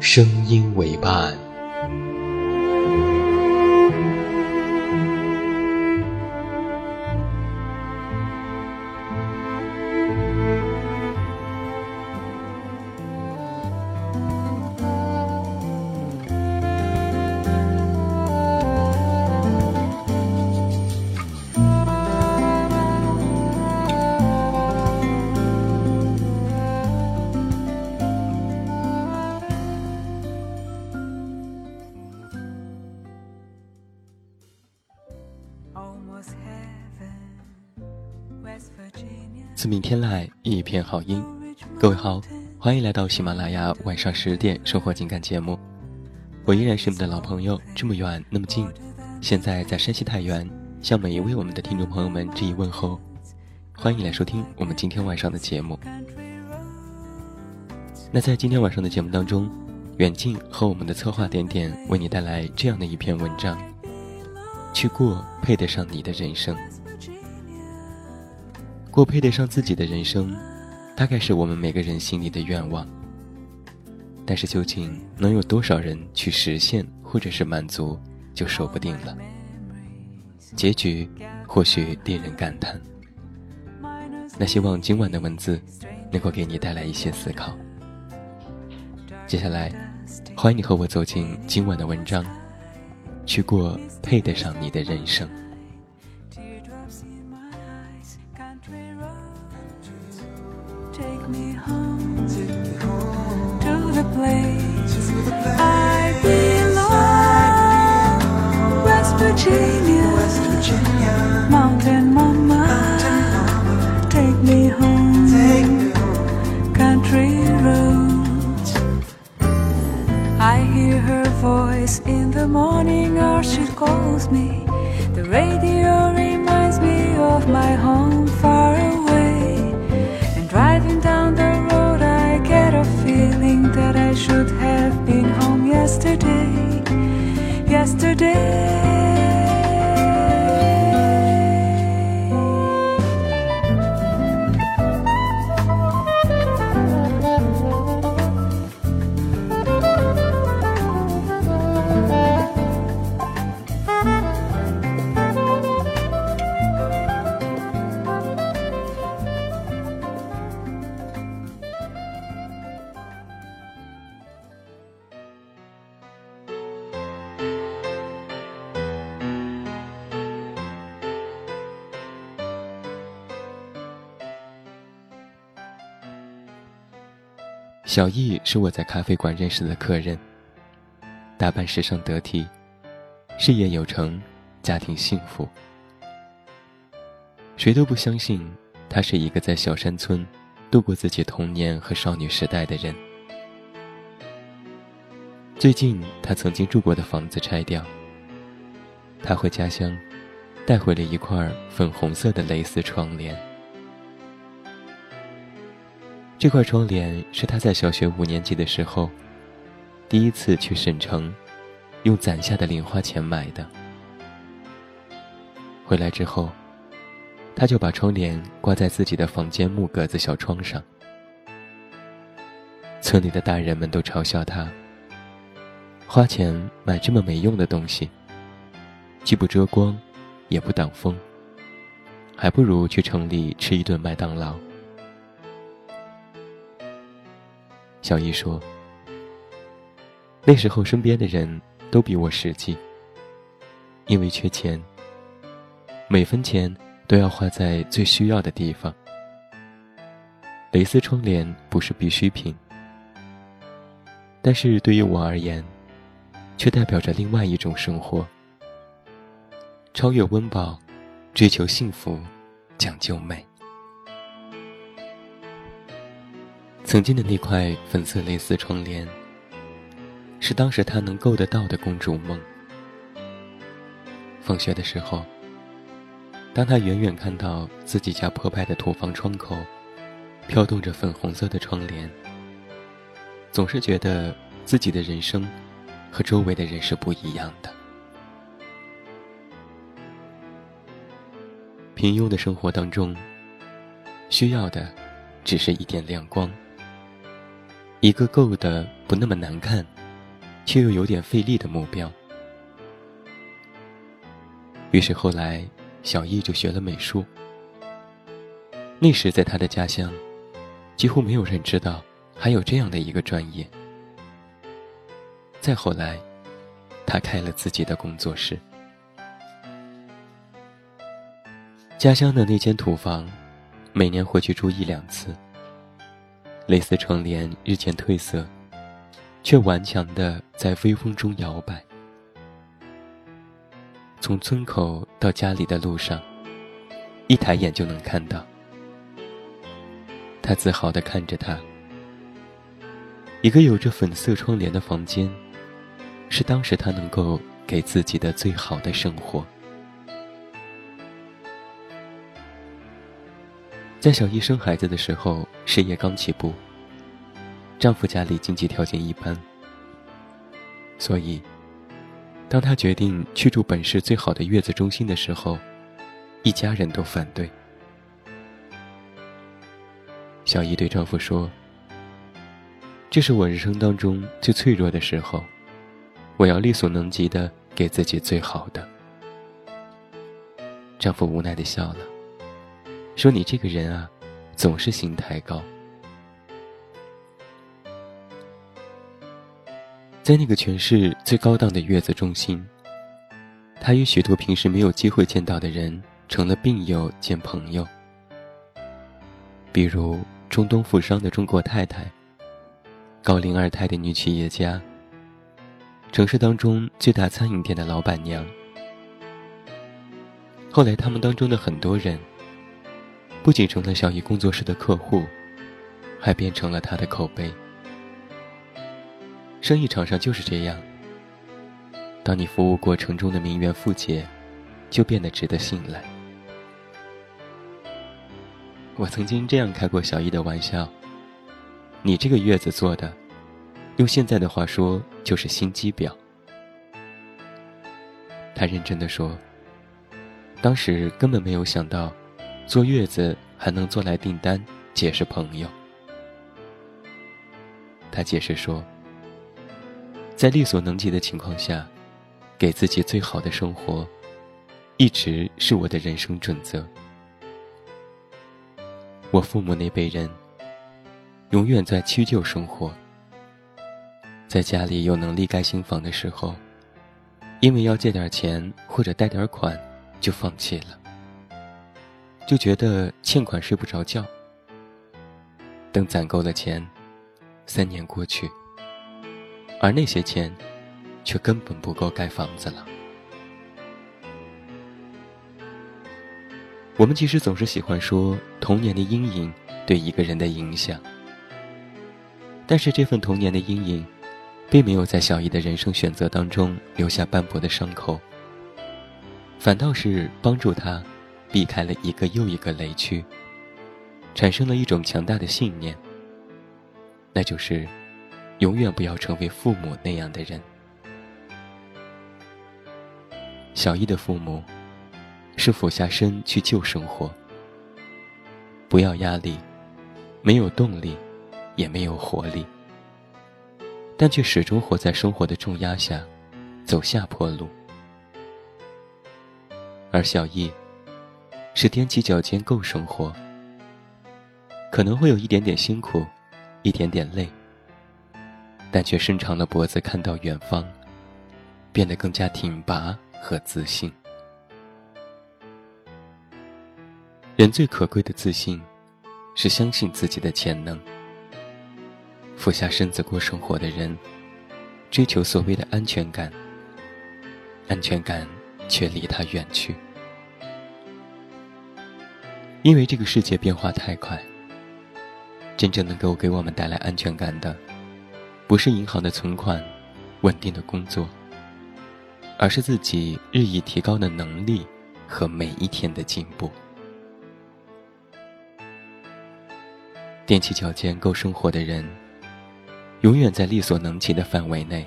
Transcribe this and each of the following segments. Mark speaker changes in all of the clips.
Speaker 1: 声音为伴。自明天籁，一片好音。各位好，欢迎来到喜马拉雅晚上十点生活情感节目。我依然是你们的老朋友，这么远那么近。现在在山西太原，向每一位我们的听众朋友们致以问候。欢迎来收听我们今天晚上的节目。那在今天晚上的节目当中，远近和我们的策划点点为你带来这样的一篇文章：去过配得上你的人生。过配得上自己的人生，大概是我们每个人心里的愿望。但是究竟能有多少人去实现或者是满足，就说不定了。结局或许令人感叹。那希望今晚的文字能够给你带来一些思考。接下来，欢迎你和我走进今晚的文章，去过配得上你的人生。
Speaker 2: voice in the morning or she calls me. The radio reminds me of my home far away. And driving down the road, I get a feeling that I should have been home yesterday. Yesterday.
Speaker 1: 小易是我在咖啡馆认识的客人，打扮时尚得体，事业有成，家庭幸福。谁都不相信他是一个在小山村度过自己童年和少女时代的人。最近，他曾经住过的房子拆掉，他回家乡带回了一块粉红色的蕾丝窗帘。这块窗帘是他在小学五年级的时候，第一次去省城，用攒下的零花钱买的。回来之后，他就把窗帘挂在自己的房间木格子小窗上。村里的大人们都嘲笑他：花钱买这么没用的东西，既不遮光，也不挡风，还不如去城里吃一顿麦当劳。小易说：“那时候身边的人都比我实际，因为缺钱，每分钱都要花在最需要的地方。蕾丝窗帘不是必需品，但是对于我而言，却代表着另外一种生活：超越温饱，追求幸福，讲究美。曾经的那块粉色蕾丝窗帘，是当时他能够得到的公主梦。放学的时候，当他远远看到自己家破败的土房窗口。飘动着粉红色的窗帘，总是觉得自己的人生和周围的人是不一样的。平庸的生活当中，需要的只是一点亮光，一个够的不那么难看，却又有点费力的目标。于是后来，小易就学了美术。那时在他的家乡。几乎没有人知道还有这样的一个专业。再后来，他开了自己的工作室。家乡的那间土房，每年回去住一两次。蕾丝窗帘日渐褪色，却顽强的在微风中摇摆。从村口到家里的路上，一抬眼就能看到。他自豪地看着他，一个有着粉色窗帘的房间，是当时他能够给自己的最好的生活。在小易生孩子的时候，事业刚起步，丈夫家里经济条件一般，所以，当他决定去住本市最好的月子中心的时候，一家人都反对。小姨对丈夫说：“这是我人生当中最脆弱的时候，我要力所能及的给自己最好的。”丈夫无奈的笑了，说：“你这个人啊，总是心太高。”在那个全市最高档的月子中心，他与许多平时没有机会见到的人成了病友兼朋友，比如。中东富商的中国太太，高龄二胎的女企业家，城市当中最大餐饮店的老板娘。后来，他们当中的很多人，不仅成了小姨工作室的客户，还变成了他的口碑。生意场上就是这样，当你服务过程中的名媛富姐，就变得值得信赖。我曾经这样开过小易的玩笑：“你这个月子做的，用现在的话说就是心机婊。”他认真的说：“当时根本没有想到，坐月子还能做来订单，解释朋友。”他解释说：“在力所能及的情况下，给自己最好的生活，一直是我的人生准则。”我父母那辈人，永远在屈就生活，在家里有能力盖新房的时候，因为要借点钱或者贷点款，就放弃了，就觉得欠款睡不着觉。等攒够了钱，三年过去，而那些钱，却根本不够盖房子了。我们其实总是喜欢说童年的阴影对一个人的影响，但是这份童年的阴影，并没有在小姨的人生选择当中留下斑驳的伤口，反倒是帮助他避开了一个又一个雷区，产生了一种强大的信念，那就是永远不要成为父母那样的人。小易的父母。是俯下身去救生活，不要压力，没有动力，也没有活力，但却始终活在生活的重压下，走下坡路。而小易，是踮起脚尖够生活，可能会有一点点辛苦，一点点累，但却伸长了脖子看到远方，变得更加挺拔和自信。人最可贵的自信，是相信自己的潜能。俯下身子过生活的人，追求所谓的安全感，安全感却离他远去。因为这个世界变化太快，真正能够给我们带来安全感的，不是银行的存款、稳定的工作，而是自己日益提高的能力和每一天的进步。踮起脚尖够生活的人，永远在力所能及的范围内，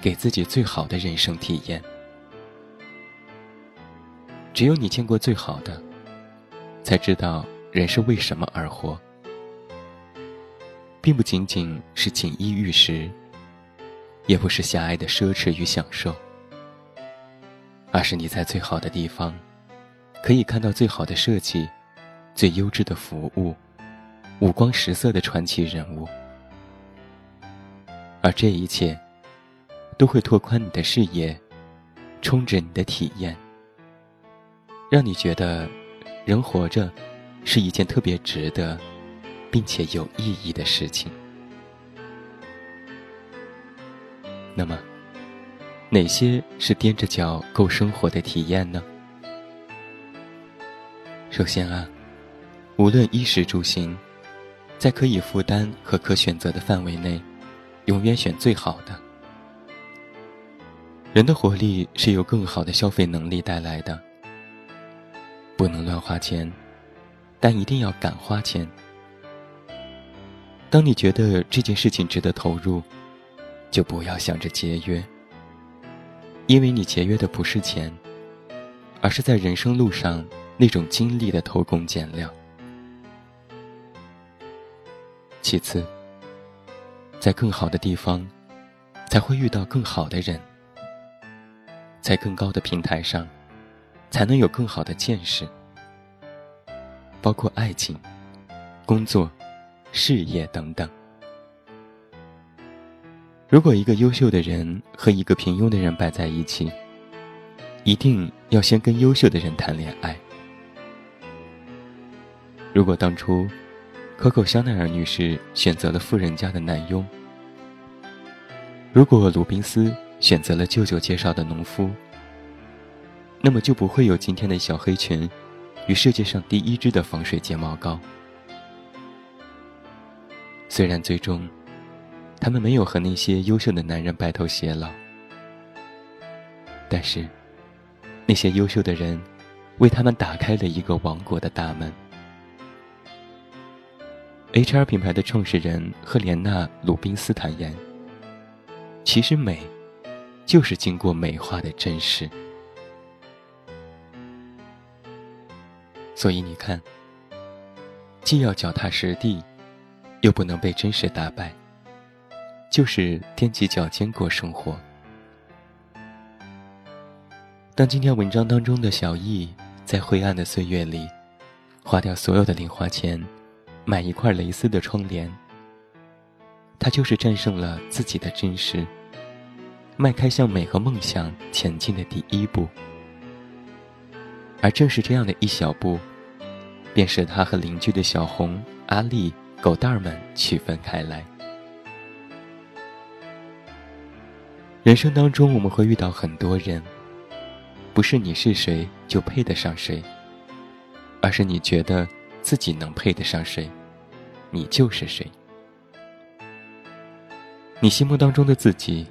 Speaker 1: 给自己最好的人生体验。只有你见过最好的。才知道人是为什么而活，并不仅仅是锦衣玉食，也不是狭隘的奢侈与享受，而是你在最好的地方，可以看到最好的设计，最优质的服务，五光十色的传奇人物，而这一切，都会拓宽你的视野，充着你的体验，让你觉得。人活着，是一件特别值得，并且有意义的事情。那么，哪些是踮着脚够生活的体验呢？首先啊，无论衣食住行，在可以负担和可选择的范围内，永远选最好的。人的活力是由更好的消费能力带来的。不能乱花钱，但一定要敢花钱。当你觉得这件事情值得投入，就不要想着节约，因为你节约的不是钱，而是在人生路上那种精力的偷工减料。其次，在更好的地方，才会遇到更好的人，在更高的平台上。才能有更好的见识，包括爱情、工作、事业等等。如果一个优秀的人和一个平庸的人摆在一起，一定要先跟优秀的人谈恋爱。如果当初可口香奈儿女士选择了富人家的男佣，如果鲁宾斯选择了舅舅介绍的农夫。那么就不会有今天的小黑裙，与世界上第一支的防水睫毛膏。虽然最终，他们没有和那些优秀的男人白头偕老，但是，那些优秀的人，为他们打开了一个王国的大门。H.R. 品牌的创始人赫莲娜·鲁宾斯坦言：“其实美，就是经过美化的真实。”所以你看，既要脚踏实地，又不能被真实打败，就是踮起脚尖过生活。当今天文章当中的小易在灰暗的岁月里，花掉所有的零花钱，买一块蕾丝的窗帘，他就是战胜了自己的真实，迈开向美和梦想前进的第一步。而正是这样的一小步。便使他和邻居的小红、阿丽、狗蛋儿们区分开来。人生当中，我们会遇到很多人，不是你是谁就配得上谁，而是你觉得自己能配得上谁，你就是谁。你心目当中的自己，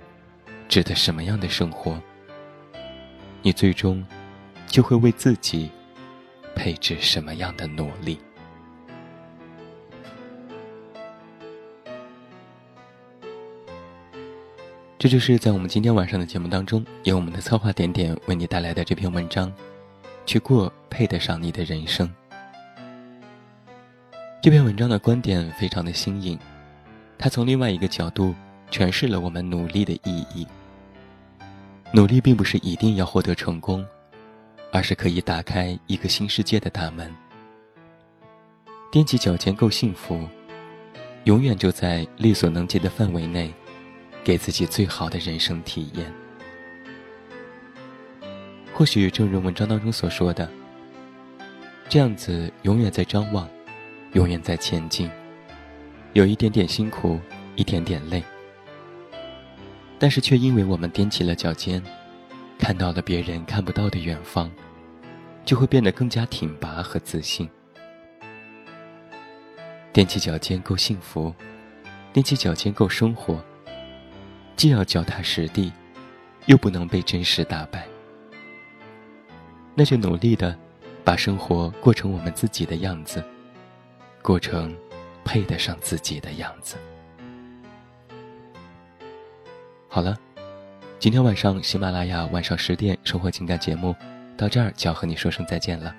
Speaker 1: 指的什么样的生活，你最终就会为自己。配置什么样的努力？这就是在我们今天晚上的节目当中，由我们的策划点点为你带来的这篇文章，去过配得上你的人生。这篇文章的观点非常的新颖，它从另外一个角度诠释了我们努力的意义。努力并不是一定要获得成功。而是可以打开一个新世界的大门。踮起脚尖够幸福，永远就在力所能及的范围内，给自己最好的人生体验。或许正如文章当中所说的，这样子永远在张望，永远在前进，有一点点辛苦，一点点累，但是却因为我们踮起了脚尖，看到了别人看不到的远方，就会变得更加挺拔和自信。踮起脚尖够幸福，踮起脚尖够生活。既要脚踏实地，又不能被真实打败。那就努力的，把生活过成我们自己的样子，过成配得上自己的样子。好了，今天晚上喜马拉雅晚上十点生活情感节目到这儿就要和你说声再见了。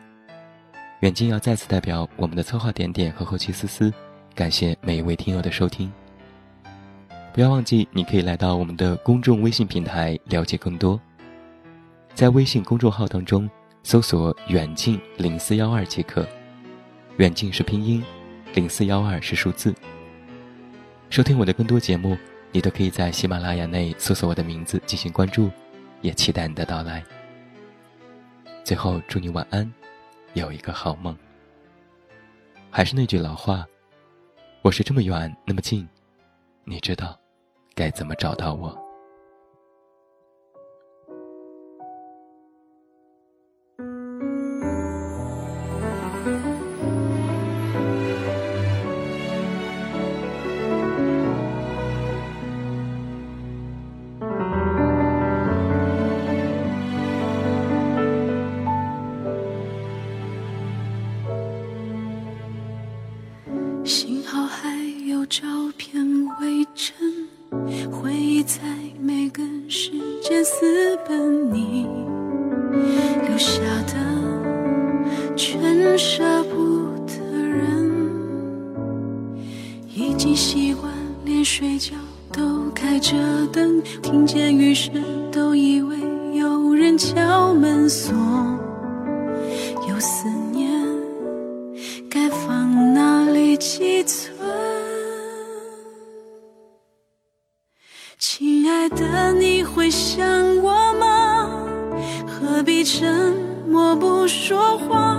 Speaker 1: 远近要再次代表我们的策划点点和后期思思，感谢每一位听友的收听。不要忘记，你可以来到我们的公众微信平台了解更多。在微信公众号当中搜索“远近零四幺二”即可，远近是拼音，零四幺二是数字。收听我的更多节目，你都可以在喜马拉雅内搜索我的名字进行关注，也期待你的到来。最后，祝你晚安，有一个好梦。还是那句老话，我是这么远那么近，你知道。该怎么找到我？
Speaker 3: 门锁。有思念，该放哪里寄存？亲爱的你会想我吗？何必沉默不说话？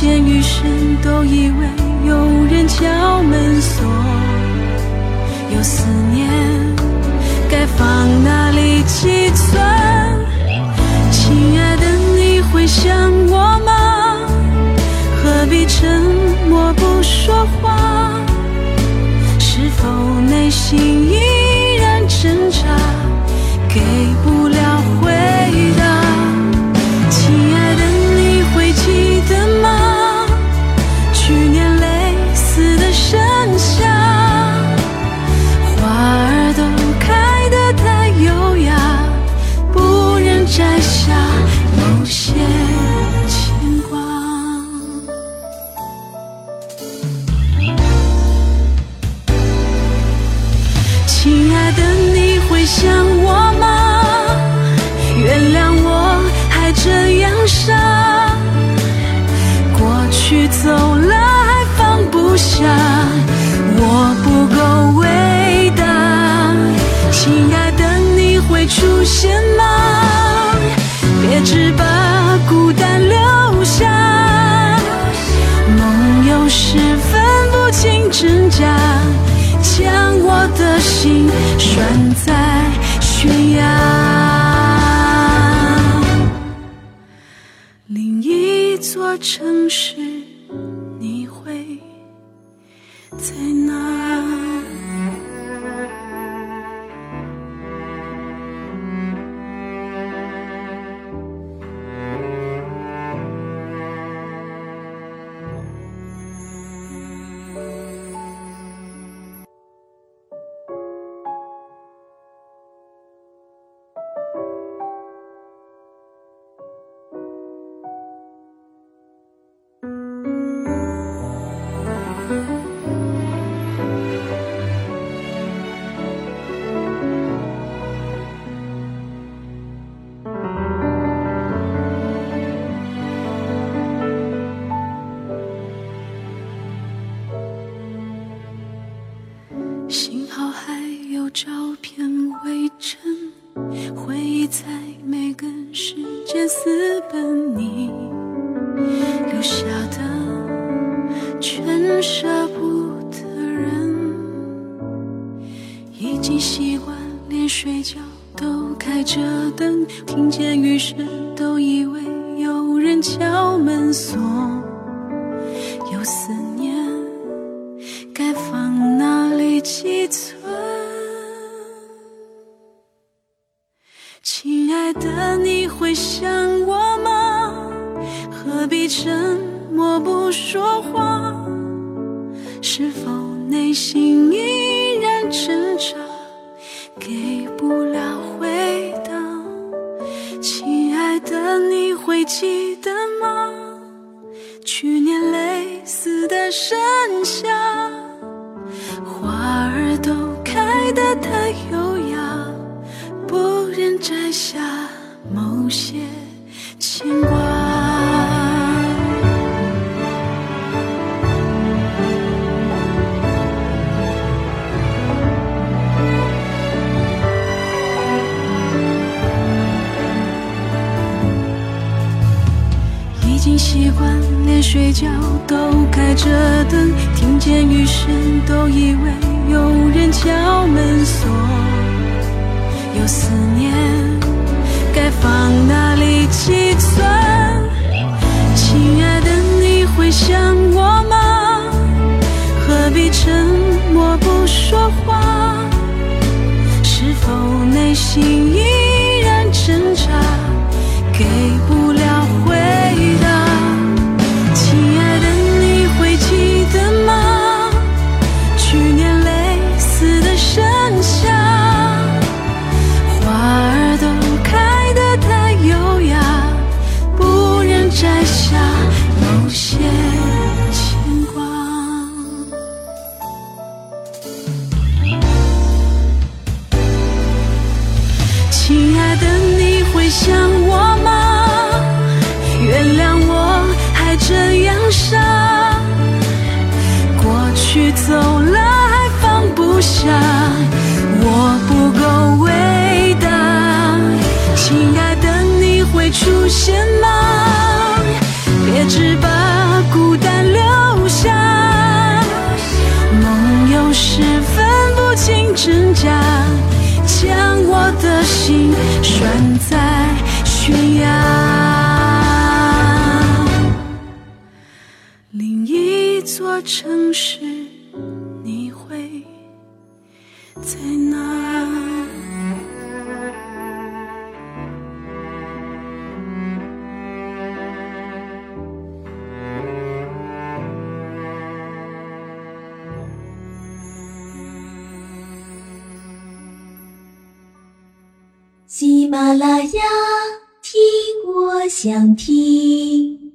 Speaker 3: 见余生都以为有人敲门锁，有思念。该放哪里寄存？亲爱的，你会想我吗？何必沉默不说话？是否内心依然挣扎，给不城市，敲门锁。有思念，该放哪里寄存？亲爱的，你会想我吗？何必沉默不说话？是否内心依然挣扎，有些牵挂。已经习惯，连睡觉都开着灯，听见雨声都以为有人敲门锁。有思念，该放哪里寄存？亲爱的，你会想我吗？何必沉默不说话？是否内心已只把孤单留下，梦有时分不清真假。将我的心拴在悬崖，另一座城市，
Speaker 4: 啦啦呀，听我想听。